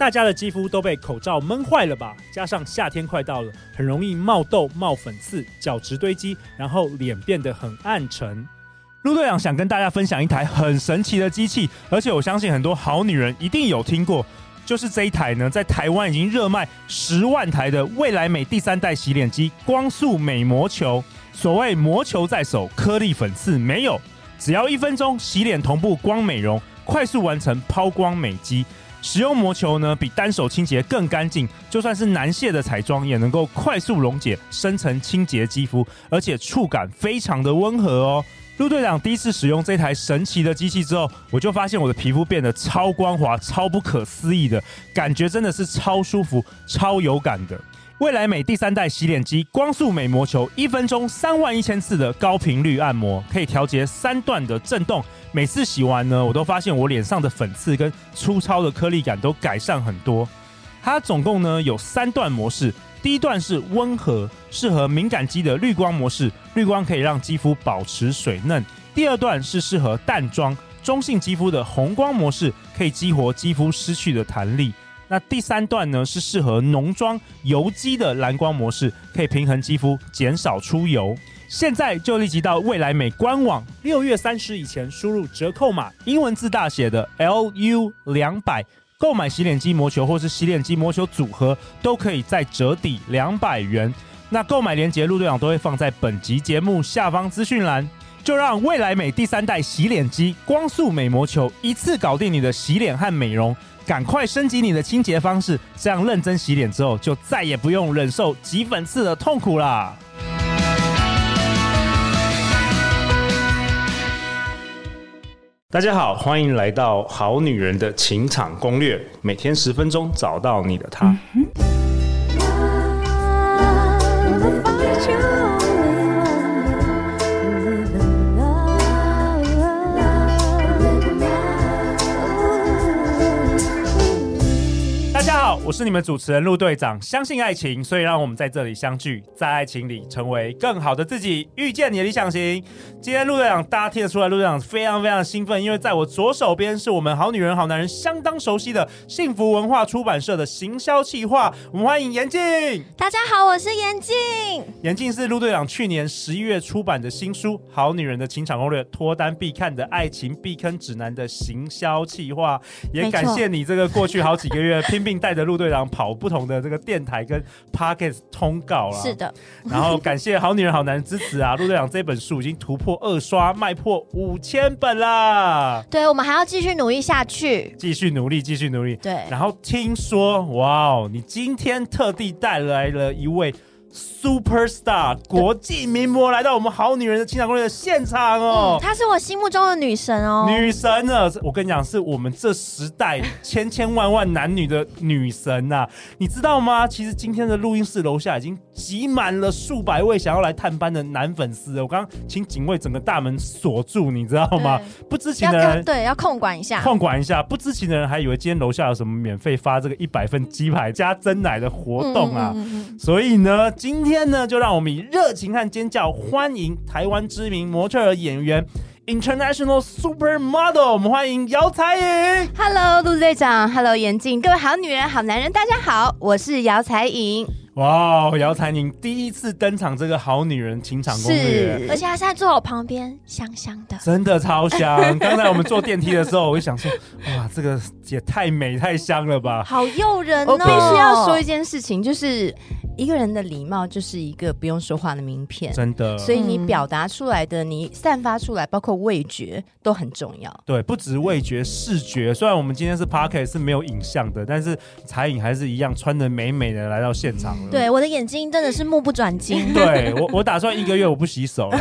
大家的肌肤都被口罩闷坏了吧？加上夏天快到了，很容易冒痘、冒粉刺、角质堆积，然后脸变得很暗沉。陆队长想跟大家分享一台很神奇的机器，而且我相信很多好女人一定有听过，就是这一台呢，在台湾已经热卖十万台的未来美第三代洗脸机——光速美魔球。所谓魔球在手，颗粒粉刺没有，只要一分钟洗脸同步光美容，快速完成抛光美肌。使用魔球呢，比单手清洁更干净，就算是难卸的彩妆也能够快速溶解深层清洁肌肤，而且触感非常的温和哦。陆队长第一次使用这台神奇的机器之后，我就发现我的皮肤变得超光滑、超不可思议的感觉，真的是超舒服、超有感的。未来美第三代洗脸机光速美魔球，一分钟三万一千次的高频率按摩，可以调节三段的震动。每次洗完呢，我都发现我脸上的粉刺跟粗糙的颗粒感都改善很多。它总共呢有三段模式，第一段是温和，适合敏感肌的绿光模式，绿光可以让肌肤保持水嫩。第二段是适合淡妆、中性肌肤的红光模式，可以激活肌肤失去的弹力。那第三段呢，是适合浓妆油肌的蓝光模式，可以平衡肌肤，减少出油。现在就立即到未来美官网，六月三十以前输入折扣码，英文字大写的 LU 两百，购买洗脸机魔球或是洗脸机魔球组合，都可以再折抵两百元。那购买链接陆队长都会放在本集节目下方资讯栏。就让未来美第三代洗脸机光速美魔球一次搞定你的洗脸和美容。赶快升级你的清洁方式，这样认真洗脸之后，就再也不用忍受挤粉刺的痛苦啦！大家好，欢迎来到《好女人的情场攻略》，每天十分钟，找到你的他。嗯我是你们主持人陆队长，相信爱情，所以让我们在这里相聚，在爱情里成为更好的自己，遇见你的理想型。今天陆队长，大家听得出来，陆队长非常非常兴奋，因为在我左手边是我们好女人好男人相当熟悉的幸福文化出版社的行销企划，我们欢迎严静。大家好，我是严静。严静是陆队长去年十一月出版的新书《好女人的情场攻略》，脱单必看的爱情避坑指南的行销企划，也感谢你这个过去好几个月 拼命带着陆。队长跑不同的这个电台跟 Podcast 通告了，是的。然后感谢好女人好男人支持啊！陆队长这本书已经突破二刷，卖破五千本啦。对，我们还要继续努力下去，继续努力，继续努力。对。然后听说，哇哦，你今天特地带来了一位。Superstar 国际名模来到我们好女人的情场攻略的现场哦，她、嗯、是我心目中的女神哦，女神呢，我跟你讲，是我们这时代千千万万男女的女神呐、啊，你知道吗？其实今天的录音室楼下已经挤满了数百位想要来探班的男粉丝，我刚刚请警卫整个大门锁住，你知道吗？不知情的人对要控管一下，控管一下，不知情的人还以为今天楼下有什么免费发这个一百份鸡排加真奶的活动啊，所以呢。今天呢，就让我们以热情和尖叫欢迎台湾知名模特儿演员，International Supermodel，我们欢迎姚彩颖。Hello，陆队长，Hello，严静，各位好女人、好男人，大家好，我是姚彩颖。哇，姚彩颖第一次登场这个好女人情场攻略，是，而且她现在坐我旁边，香香的，真的超香。刚才我们坐电梯的时候，我就想说，哇，这个也太美太香了吧，好诱人哦。我必须要说一件事情，就是。一个人的礼貌就是一个不用说话的名片，真的。所以你表达出来的，你散发出来，包括味觉都很重要。对，不止味觉，视觉。虽然我们今天是 p a r k e t 是没有影像的，但是彩影还是一样穿的美美的来到现场了。对，我的眼睛真的是目不转睛。对我，我打算一个月我不洗手了。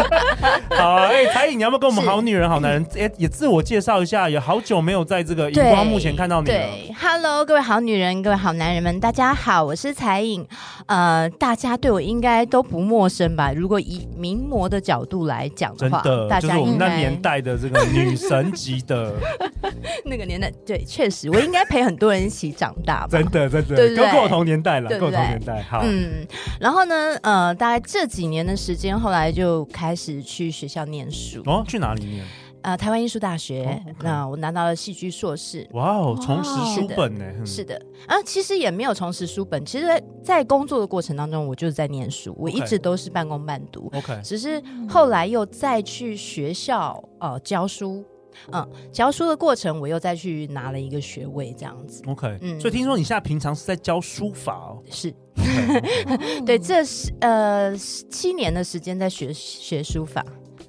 好，哎、欸，采颖，你要不要跟我们好女人好男人也也自我介绍一下？也好久没有在这个荧光幕前看到你了。对，Hello，各位好女人，各位好男人们，大家好，我是彩影。呃，大家对我应该都不陌生吧？如果以名模的角度来讲的话，真的，大家就是我们那年代的这个女神级的 那个年代，对，确实，我应该陪很多人一起长大吧？真的，真的，跟我同年代了，跟我同年代。好，嗯，然后呢，呃，大概这几年的时间，后来就开始去学校念书。哦，去哪里念？呃台湾艺术大学，那我拿到了戏剧硕士。哇哦，重拾书本呢？是的，啊，其实也没有重拾书本，其实在，在工作的过程当中，我就是在念书，我一直都是半工半读。OK，只是后来又再去学校呃教书。嗯，教书的过程，我又再去拿了一个学位，这样子。OK，嗯，所以听说你现在平常是在教书法哦？是，okay. 对，这是呃七年的时间在学学书法，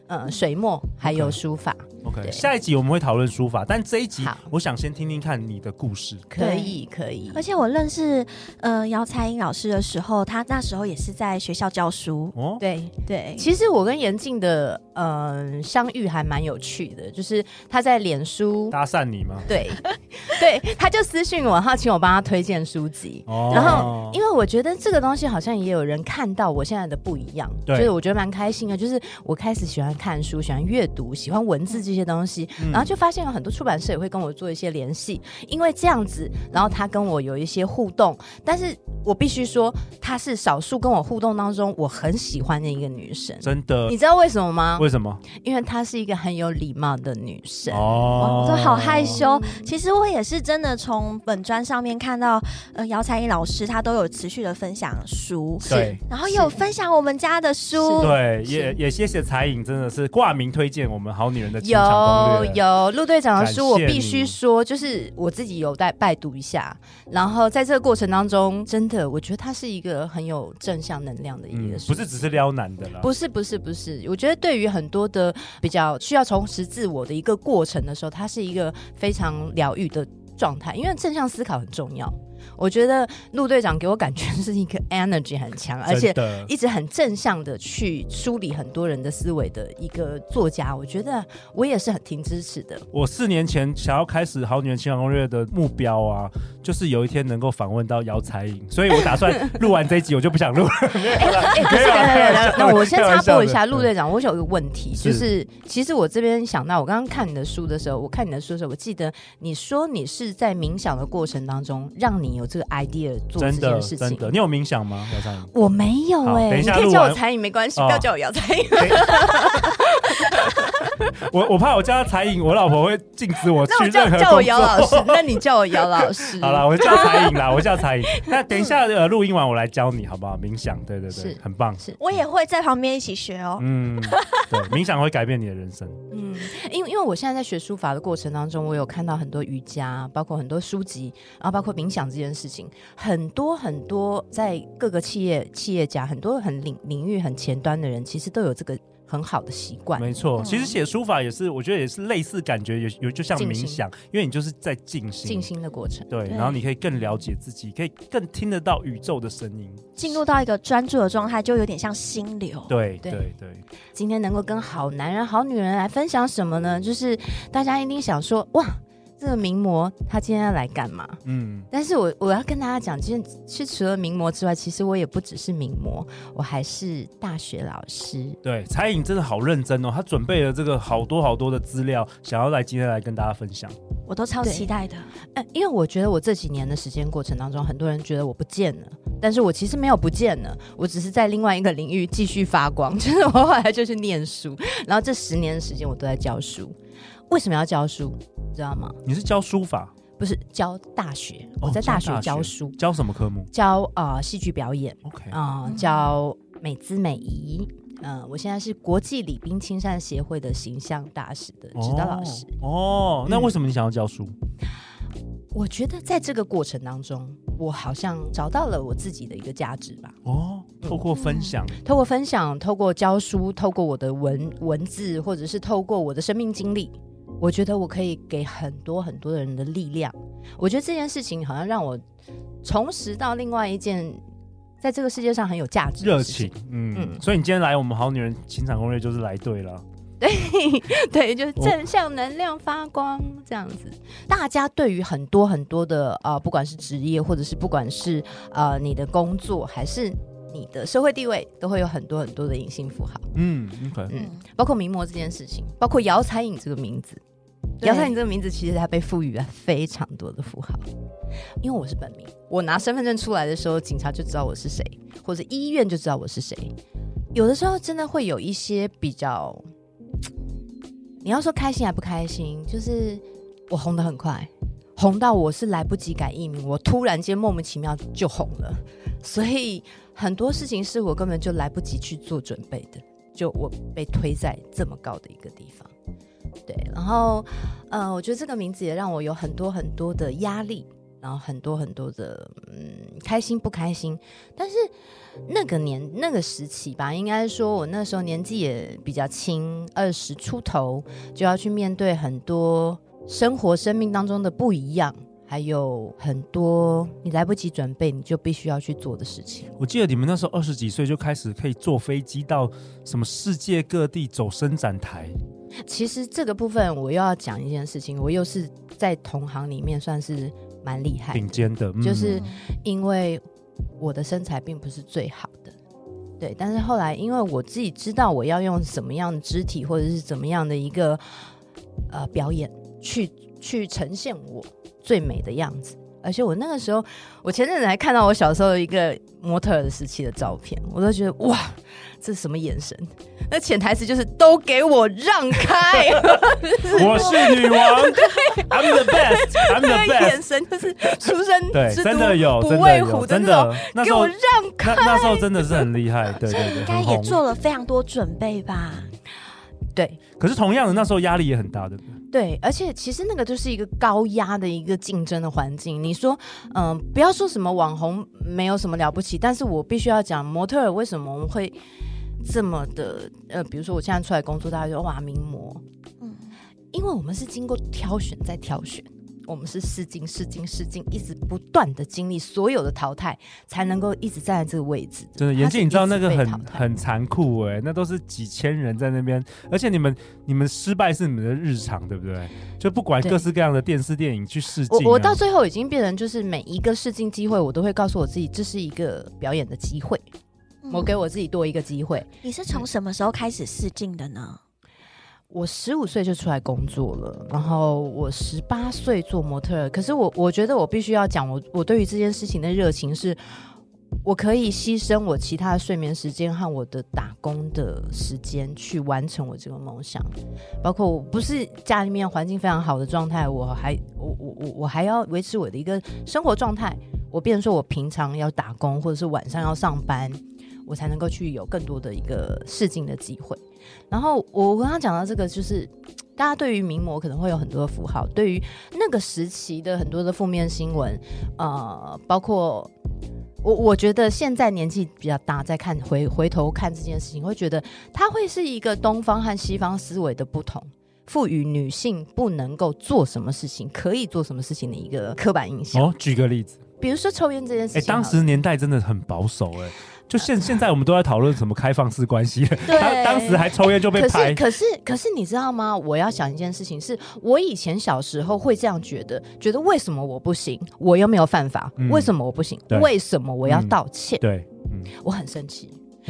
嗯，水墨还有书法。Okay. OK，下一集我们会讨论书法，但这一集我想先听听看你的故事。可以，可以。而且我认识呃姚彩英老师的时候，他那时候也是在学校教书。哦，对对。其实我跟严静的呃相遇还蛮有趣的，就是他在脸书搭讪你吗？对，对，他就私信我，然后请我帮他推荐书籍。哦。然后，因为我觉得这个东西好像也有人看到我现在的不一样，对，就是我觉得蛮开心的。就是我开始喜欢看书，喜欢阅读，喜欢文字这些。些东西，然后就发现有很多出版社也会跟我做一些联系，因为这样子，然后他跟我有一些互动，但是我必须说，她是少数跟我互动当中我很喜欢的一个女生。真的，你知道为什么吗？为什么？因为她是一个很有礼貌的女生。哦，我都好害羞。其实我也是真的从本专上面看到，呃，姚彩颖老师她都有持续的分享书，对，然后有分享我们家的书，对，也也谢谢彩颖，真的是挂名推荐我们好女人的有。有有陆队长的书，我必须说，就是我自己有在拜读一下，然后在这个过程当中，真的我觉得他是一个很有正向能量的一个书，不是只是撩男的啦，不是不是不是，我觉得对于很多的比较需要重拾自我的一个过程的时候，它是一个非常疗愈的状态，因为正向思考很重要。我觉得陆队长给我感觉 是一个 energy 很强，而且一直很正向的去梳理很多人的思维的一个作家。我觉得我也是很挺支持的。我四年前想要开始《好女人情感攻略》的目标啊，就是有一天能够访问到姚彩颖，所以我打算 录完这一集我就不想录了。哎，可是等等等，那我先插播一下，陆队长，我有一个问题，就是其实我这边想到，我刚刚看你的书的时候，我看你的书的时候，我记得你说你是在冥想的过程当中，让你有这个 idea 做这件事情。真的，真的，你有冥想吗？姚彩颖？我没有哎、欸，你可以叫我彩颖没关系，哦、不要叫我姚彩颖。我我怕我叫他彩影，我老婆会禁止我去任何那我叫，叫我姚老师，那你叫我姚老师。好了，我叫彩影啦，我叫彩影。那等一下呃，录音完我来教你好不好？冥想，对对对，很棒。是我也会在旁边一起学哦。嗯，对，冥想会改变你的人生。嗯，因为因为我现在在学书法的过程当中，我有看到很多瑜伽，包括很多书籍，然后包括冥想这件事情，很多很多在各个企业企业家，很多很领领域很前端的人，其实都有这个。很好的习惯，没错。其实写书法也是，我觉得也是类似感觉，有有就像冥想，因为你就是在静心、静心的过程。对，然后你可以更了解自己，可以更听得到宇宙的声音，进入到一个专注的状态，就有点像心流。对对对。今天能够跟好男人、好女人来分享什么呢？就是大家一定想说，哇。这个名模他今天要来干嘛？嗯，但是我我要跟大家讲，其实其实除了名模之外，其实我也不只是名模，我还是大学老师。对，彩颖真的好认真哦，她准备了这个好多好多的资料，想要来今天来跟大家分享。我都超期待的，呃，因为我觉得我这几年的时间过程当中，很多人觉得我不见了，但是我其实没有不见了，我只是在另外一个领域继续发光。就是我后来就去念书，然后这十年的时间我都在教书。为什么要教书？你知道吗？你是教书法？不是教大学，我在大学教书。教什么科目？教啊戏剧表演。OK 啊，教美姿美仪。嗯，我现在是国际礼宾亲善协会的形象大使的指导老师。哦，那为什么你想要教书？我觉得在这个过程当中，我好像找到了我自己的一个价值吧。哦，透过分享，透过分享，透过教书，透过我的文文字，或者是透过我的生命经历。我觉得我可以给很多很多的人的力量。我觉得这件事情好像让我重拾到另外一件在这个世界上很有价值的热情。嗯嗯，所以你今天来我们好女人情场攻略就是来对了。对 对，就是正向能量发光这样子。大家对于很多很多的呃，不管是职业，或者是不管是呃你的工作，还是你的社会地位，都会有很多很多的隐性符号。嗯.嗯，包括名模这件事情，包括姚彩颖这个名字。姚彩颖这个名字，其实它被赋予了非常多的符号。因为我是本名，我拿身份证出来的时候，警察就知道我是谁，或者医院就知道我是谁。有的时候真的会有一些比较，你要说开心还不开心，就是我红的很快，红到我是来不及改艺名，我突然间莫名其妙就红了，所以很多事情是我根本就来不及去做准备的，就我被推在这么高的一个地方。对，然后，呃，我觉得这个名字也让我有很多很多的压力，然后很多很多的，嗯，开心不开心。但是那个年那个时期吧，应该说我那时候年纪也比较轻，二十出头，就要去面对很多生活、生命当中的不一样，还有很多你来不及准备，你就必须要去做的事情。我记得你们那时候二十几岁就开始可以坐飞机到什么世界各地走伸展台。其实这个部分我又要讲一件事情，我又是在同行里面算是蛮厉害、顶尖的，就是因为我的身材并不是最好的，对。但是后来因为我自己知道我要用什么样的肢体或者是怎么样的一个呃表演去去呈现我最美的样子，而且我那个时候，我前阵子还看到我小时候一个模特儿时期的照片，我都觉得哇，这是什么眼神？那潜台词就是都给我让开，我是女王，I'm the best，I'm the best。眼神就是出生对，真的有，不畏虎，真的给我让开。那时候真的是很厉害，对对对，应该也做了非常多准备吧？对。可是同样的，那时候压力也很大，对不对？对，而且其实那个就是一个高压的一个竞争的环境。你说，嗯，不要说什么网红没有什么了不起，但是我必须要讲模特儿为什么我们会。这么的呃，比如说我现在出来工作，大家就说哇名模，嗯，因为我们是经过挑选再挑选，我们是试镜试镜试镜，一直不断的经历所有的淘汰，才能够一直站在这个位置。真的，妍静，你知道那个很很残酷哎，那都是几千人在那边，而且你们你们失败是你们的日常，对不对？就不管各式各样的电视电影去试镜，啊，我我到最后已经变成就是每一个试镜机会，我都会告诉我自己，这是一个表演的机会。我给我自己多一个机会。你是从什么时候开始试镜的呢？我十五岁就出来工作了，然后我十八岁做模特。可是我我觉得我必须要讲，我我对于这件事情的热情是，我可以牺牲我其他的睡眠时间和我的打工的时间去完成我这个梦想。包括我不是家里面环境非常好的状态，我还我我我我还要维持我的一个生活状态。我变成说我平常要打工，或者是晚上要上班。我才能够去有更多的一个试镜的机会。然后我刚刚讲到这个，就是 大家对于名模可能会有很多的符号，对于那个时期的很多的负面新闻，呃，包括我，我觉得现在年纪比较大，在看回回头看这件事情，会觉得它会是一个东方和西方思维的不同，赋予女性不能够做什么事情，可以做什么事情的一个刻板印象。哦，举个例子，比如说抽烟这件事情，哎，当时年代真的很保守，哎。就现现在我们都在讨论什么开放式关系，当当时还抽烟就被拍。可是可是可是你知道吗？我要想一件事情是，是我以前小时候会这样觉得，觉得为什么我不行？我又没有犯法，嗯、为什么我不行？为什么我要道歉？嗯、对，嗯、我很生气。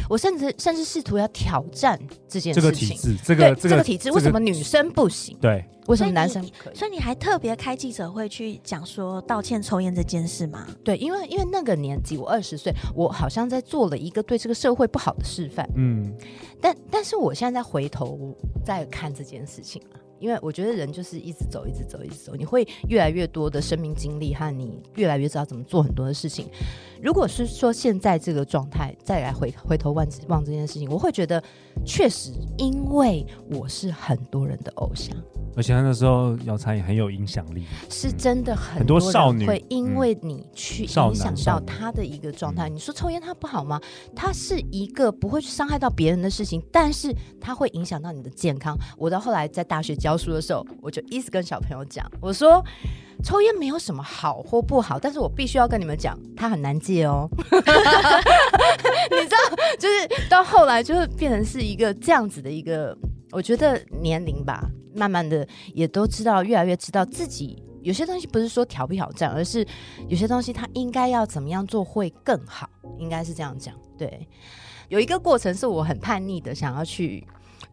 我甚至甚至试图要挑战这件事情，这个体制，这个这个体制，为什么女生不行？对，为什么男生可以？所以你还特别开记者会去讲说道歉抽烟这件事吗？对，因为因为那个年纪，我二十岁，我好像在做了一个对这个社会不好的示范。嗯，但但是我现在在回头再看这件事情了。因为我觉得人就是一直走，一直走，一直走，你会越来越多的生命经历，和你越来越知道怎么做很多的事情。如果是说现在这个状态再来回回头望望这件事情，我会觉得确实，因为我是很多人的偶像。而且那时候姚采颖也很有影响力，是真的很多少女会因为你去影响到他的一个状态。你说抽烟它不好吗？它是一个不会去伤害到别人的事情，但是它会影响到你的健康。我到后来在大学教书的时候，我就一直跟小朋友讲，我说抽烟没有什么好或不好，但是我必须要跟你们讲，它很难戒哦。你知道，就是到后来就会变成是一个这样子的一个，我觉得年龄吧。慢慢的，也都知道，越来越知道自己有些东西不是说挑不挑战，而是有些东西他应该要怎么样做会更好，应该是这样讲。对，有一个过程是我很叛逆的，想要去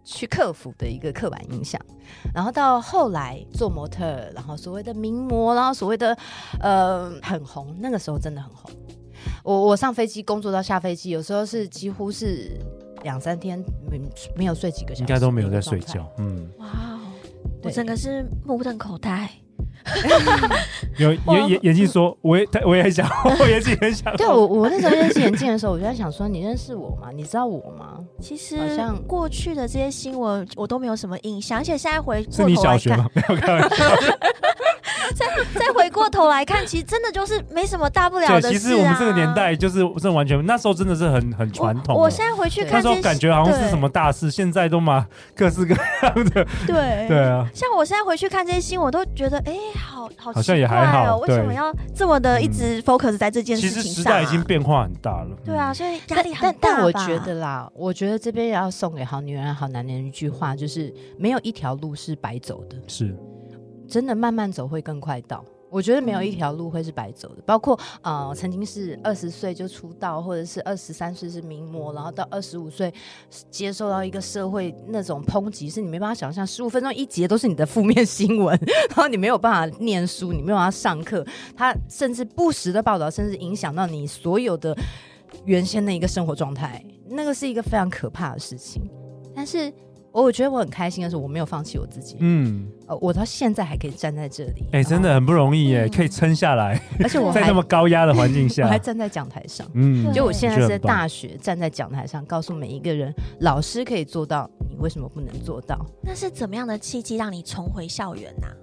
去克服的一个刻板印象，然后到后来做模特，然后所谓的名模，然后所谓的呃很红，那个时候真的很红。我我上飞机工作到下飞机，有时候是几乎是两三天没没有睡几个小时，应该都没有在睡觉。嗯，哇。我整个是目瞪口呆。有眼眼眼镜说，我也我也很想，我眼镜很想。对我我那时候认识眼镜的时候，我就在想说，你认识我吗？你知道我吗？其实好像过去的这些新闻我都没有什么印象，而且现在回过头来看，是你小学吗？没有开玩笑。再再回过头来看，其实真的就是没什么大不了的事啊。其实我们这个年代就是真的完全，那时候真的是很很传统。我现在回去看，那时候感觉好像是什么大事，现在都嘛各式各样的。对 对啊，像我现在回去看这些新闻，我都觉得哎，好好好像也还好。为什么要这么的一直 focus 在这件事情上？其实时代已经变化很大了。对啊，所以压力很大。但我觉得啦，我觉得这边要送给好女人、好男人一句话，就是没有一条路是白走的，是真的慢慢走会更快到。我觉得没有一条路会是白走的，包括呃，曾经是二十岁就出道，或者是二十三岁是名模，然后到二十五岁接受到一个社会那种抨击，是你没办法想象，十五分钟一节都是你的负面新闻，然后你没有办法念书，你没有办法上课，他甚至不时的报道，甚至影响到你所有的原先的一个生活状态，那个是一个非常可怕的事情，但是。我觉得我很开心的是，我没有放弃我自己。嗯，呃，我到现在还可以站在这里，哎、欸，真的很不容易耶，嗯、可以撑下来。而且我 在那么高压的环境 下，我还站在讲台上。嗯，就我现在是在大学站在讲台上，告诉每一个人，老师可以做到，你为什么不能做到？那是怎么样的契机让你重回校园呢、啊？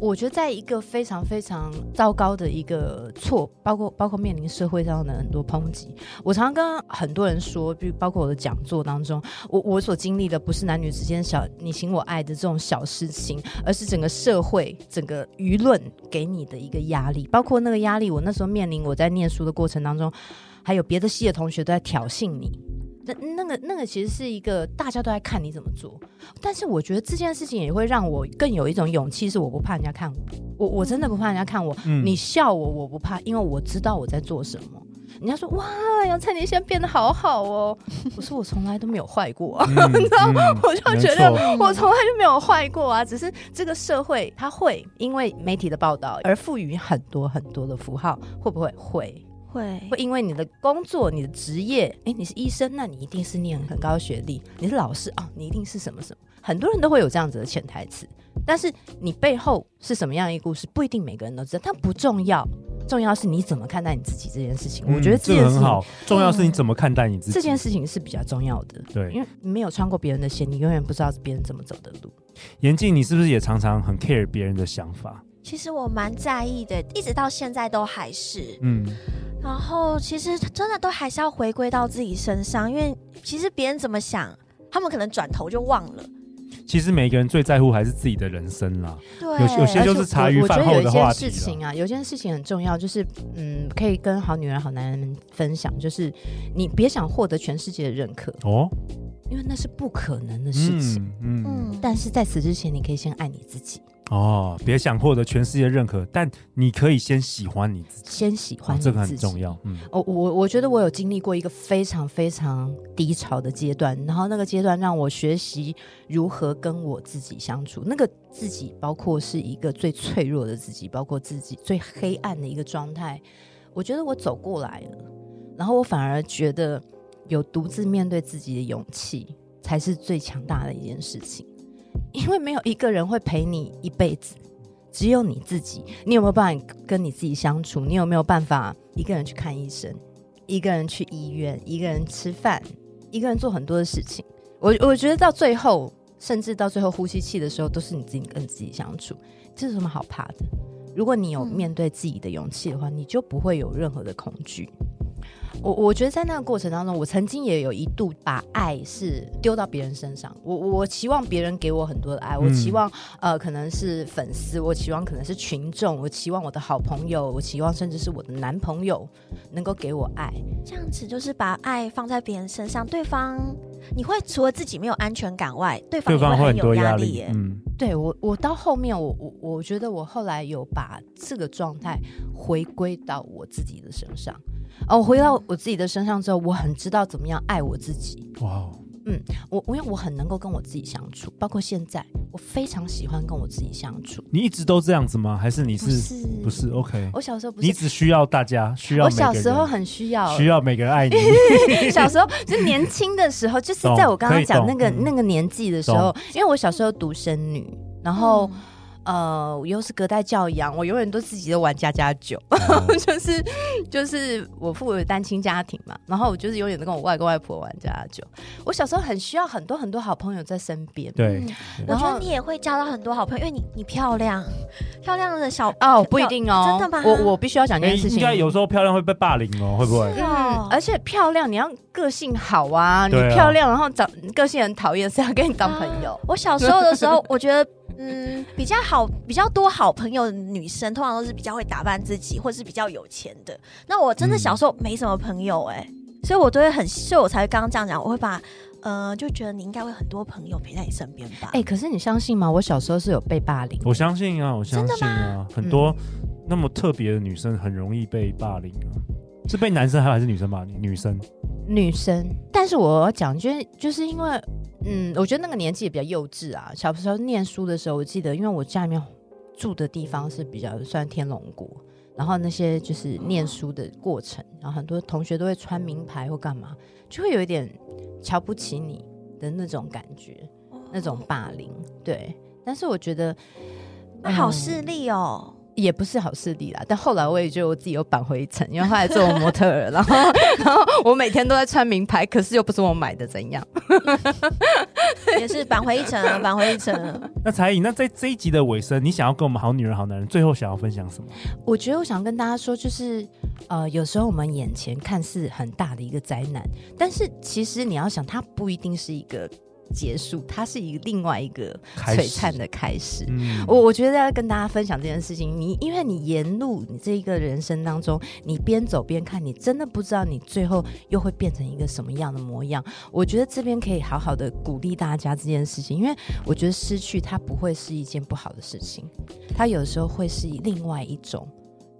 我觉得在一个非常非常糟糕的一个错，包括包括面临社会上的很多抨击。我常常跟很多人说，比如包括我的讲座当中，我我所经历的不是男女之间小你情我爱的这种小事情，而是整个社会、整个舆论给你的一个压力。包括那个压力，我那时候面临我在念书的过程当中，还有别的系的同学都在挑衅你。那那个那个其实是一个大家都在看你怎么做，但是我觉得这件事情也会让我更有一种勇气，是我不怕人家看我，我我真的不怕人家看我，嗯、你笑我我不怕，因为我知道我在做什么。人家说哇，杨灿你现在变得好好哦，我说我从来都没有坏过、啊，嗯、你知道，嗯、我就觉得我从来就没有坏过啊，只是这个社会它会因为媒体的报道而赋予很多很多的符号，会不会？会？会会因为你的工作、你的职业，哎，你是医生，那你一定是念很高学历；你是老师啊、哦，你一定是什么什么。很多人都会有这样子的潜台词，但是你背后是什么样一个故事，不一定每个人都知道。但不重要，重要是你怎么看待你自己这件事情。嗯、我觉得这，件事情这个很好，重要是你怎么看待你自己、嗯、这件事情是比较重要的。对，因为你没有穿过别人的鞋，你永远不知道别人怎么走的路。严静，你是不是也常常很 care 别人的想法？其实我蛮在意的，一直到现在都还是。嗯。然后其实真的都还是要回归到自己身上，因为其实别人怎么想，他们可能转头就忘了。其实每个人最在乎还是自己的人生啦。对，有有些就是茶余饭后的话题。我觉得有一件事情啊，有件事情很重要，就是嗯，可以跟好女人、好男人们分享，就是你别想获得全世界的认可哦，因为那是不可能的事情。嗯，嗯，但是在此之前，你可以先爱你自己。哦，别想获得全世界认可，但你可以先喜欢你自己，先喜欢你自己，哦，这个很重要。嗯，哦我我觉得我有经历过一个非常非常低潮的阶段，然后那个阶段让我学习如何跟我自己相处。那个自己包括是一个最脆弱的自己，包括自己最黑暗的一个状态。我觉得我走过来了，然后我反而觉得有独自面对自己的勇气，才是最强大的一件事情。因为没有一个人会陪你一辈子，只有你自己。你有没有办法跟你自己相处？你有没有办法一个人去看医生，一个人去医院，一个人吃饭，一个人做很多的事情？我我觉得到最后，甚至到最后呼吸气的时候，都是你自己跟自己相处。这是什么好怕的？如果你有面对自己的勇气的话，你就不会有任何的恐惧。我我觉得在那个过程当中，我曾经也有一度把爱是丢到别人身上。我我期望别人给我很多的爱，我期望呃可能是粉丝，我期望可能是群众，我期望我的好朋友，我期望甚至是我的男朋友能够给我爱。这样子就是把爱放在别人身上，对方你会除了自己没有安全感外，对方也会很有压力耶。嗯，对我我到后面我我我觉得我后来有把这个状态回归到我自己的身上。哦，我回到我自己的身上之后，我很知道怎么样爱我自己。哇，Wow. 嗯，我我因为我很能够跟我自己相处，包括现在，我非常喜欢跟我自己相处。你一直都这样子吗？还是你是？不是，不是，OK。我小时候不是。你只需要大家需要。我小时候很需要，需要每个人爱你。小时候就年轻的时候，就是在我刚刚讲那个那个年纪的时候，因为我小时候独生女。然后。嗯呃，我又是隔代教养，我永远都自己都玩家家酒，嗯、就是就是我父母有单亲家庭嘛，然后我就是永远都跟我外公外婆玩家家酒。我小时候很需要很多很多好朋友在身边，对，然后你也会交到很多好朋友，因为你你漂亮，漂亮的小哦不一定哦，真的吗？我我必须要讲这件事情，应该有时候漂亮会被霸凌哦，会不会？嗯，而且漂亮你要个性好啊，你漂亮然后长个性很讨厌，谁要跟你当朋友？啊、我小时候的时候，我觉得。嗯，比较好，比较多好朋友的女生，通常都是比较会打扮自己，或是比较有钱的。那我真的小时候没什么朋友哎、欸，嗯、所以我都会很，所以我才刚刚这样讲，我会把，呃，就觉得你应该会很多朋友陪在你身边吧。哎、欸，可是你相信吗？我小时候是有被霸凌。我相信啊，我相信啊，很多那么特别的女生很容易被霸凌啊，嗯、是被男生还是女生骂你？女生，女生。但是我要讲，就是就是因为。嗯，我觉得那个年纪也比较幼稚啊。小时候念书的时候，我记得，因为我家里面住的地方是比较算天龙国，然后那些就是念书的过程，然后很多同学都会穿名牌或干嘛，就会有一点瞧不起你的那种感觉，那种霸凌。对，但是我觉得，那好势利哦。也不是好势力啦，但后来我也觉得我自己又扳回一城，因为后来做模特儿，然后 然后我每天都在穿名牌，可是又不是我买的，怎样？也是扳回一城，扳回一城。那才颖，那在这一集的尾声，你想要跟我们好女人、好男人最后想要分享什么？我觉得我想跟大家说，就是呃，有时候我们眼前看似很大的一个灾难，但是其实你要想，它不一定是一个。结束，它是一个另外一个璀璨的开始。嗯、我我觉得要跟大家分享这件事情，你因为你沿路你这一个人生当中，你边走边看，你真的不知道你最后又会变成一个什么样的模样。我觉得这边可以好好的鼓励大家这件事情，因为我觉得失去它不会是一件不好的事情，它有时候会是另外一种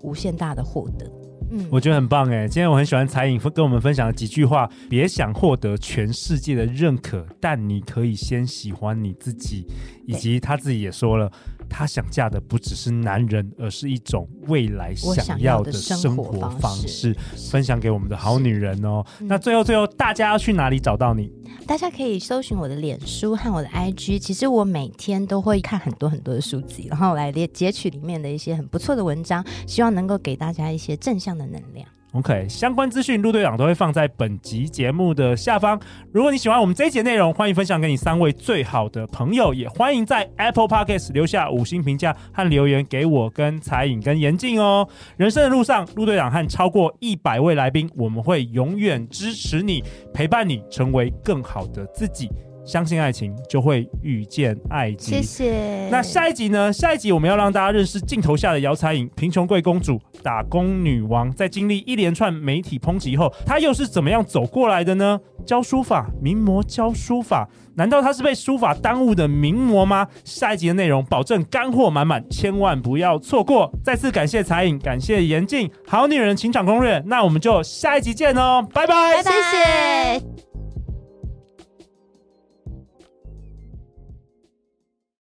无限大的获得。嗯，我觉得很棒哎！今天我很喜欢彩颖跟我们分享的几句话：别想获得全世界的认可，但你可以先喜欢你自己。以及他自己也说了，他想嫁的不只是男人，而是一种未来想要的生活方式。分享给我们的好女人哦。那最后最后，大家要去哪里找到你？大家可以搜寻我的脸书和我的 IG。其实我每天都会看很多很多的书籍，然后来列截取里面的一些很不错的文章，希望能够给大家一些正向的能量。OK，相关资讯陆队长都会放在本集节目的下方。如果你喜欢我们这一集内容，欢迎分享给你三位最好的朋友，也欢迎在 Apple Podcast 留下五星评价和留言给我跟彩影跟严静哦。人生的路上，陆队长和超过一百位来宾，我们会永远支持你，陪伴你，成为更好的自己。相信爱情，就会遇见爱情。谢谢。那下一集呢？下一集我们要让大家认识镜头下的姚彩颖，贫穷贵公主，打工女王。在经历一连串媒体抨击后，她又是怎么样走过来的呢？教书法，名模教书法，难道她是被书法耽误的名模吗？下一集的内容保证干货满满，千万不要错过。再次感谢彩颖，感谢严静，好女人情场攻略。那我们就下一集见哦，拜拜，拜拜谢谢。